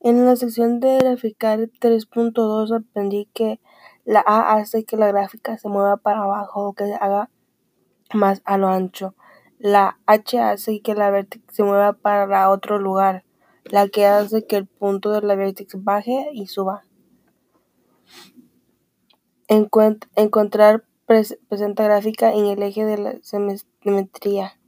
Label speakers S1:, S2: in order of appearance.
S1: En la sección de graficar 3.2 aprendí que la A hace que la gráfica se mueva para abajo o que se haga más a lo ancho. La H hace que la vértex se mueva para otro lugar, la que hace que el punto de la vértex baje y suba. encontrar presenta gráfica en el eje de la simetría.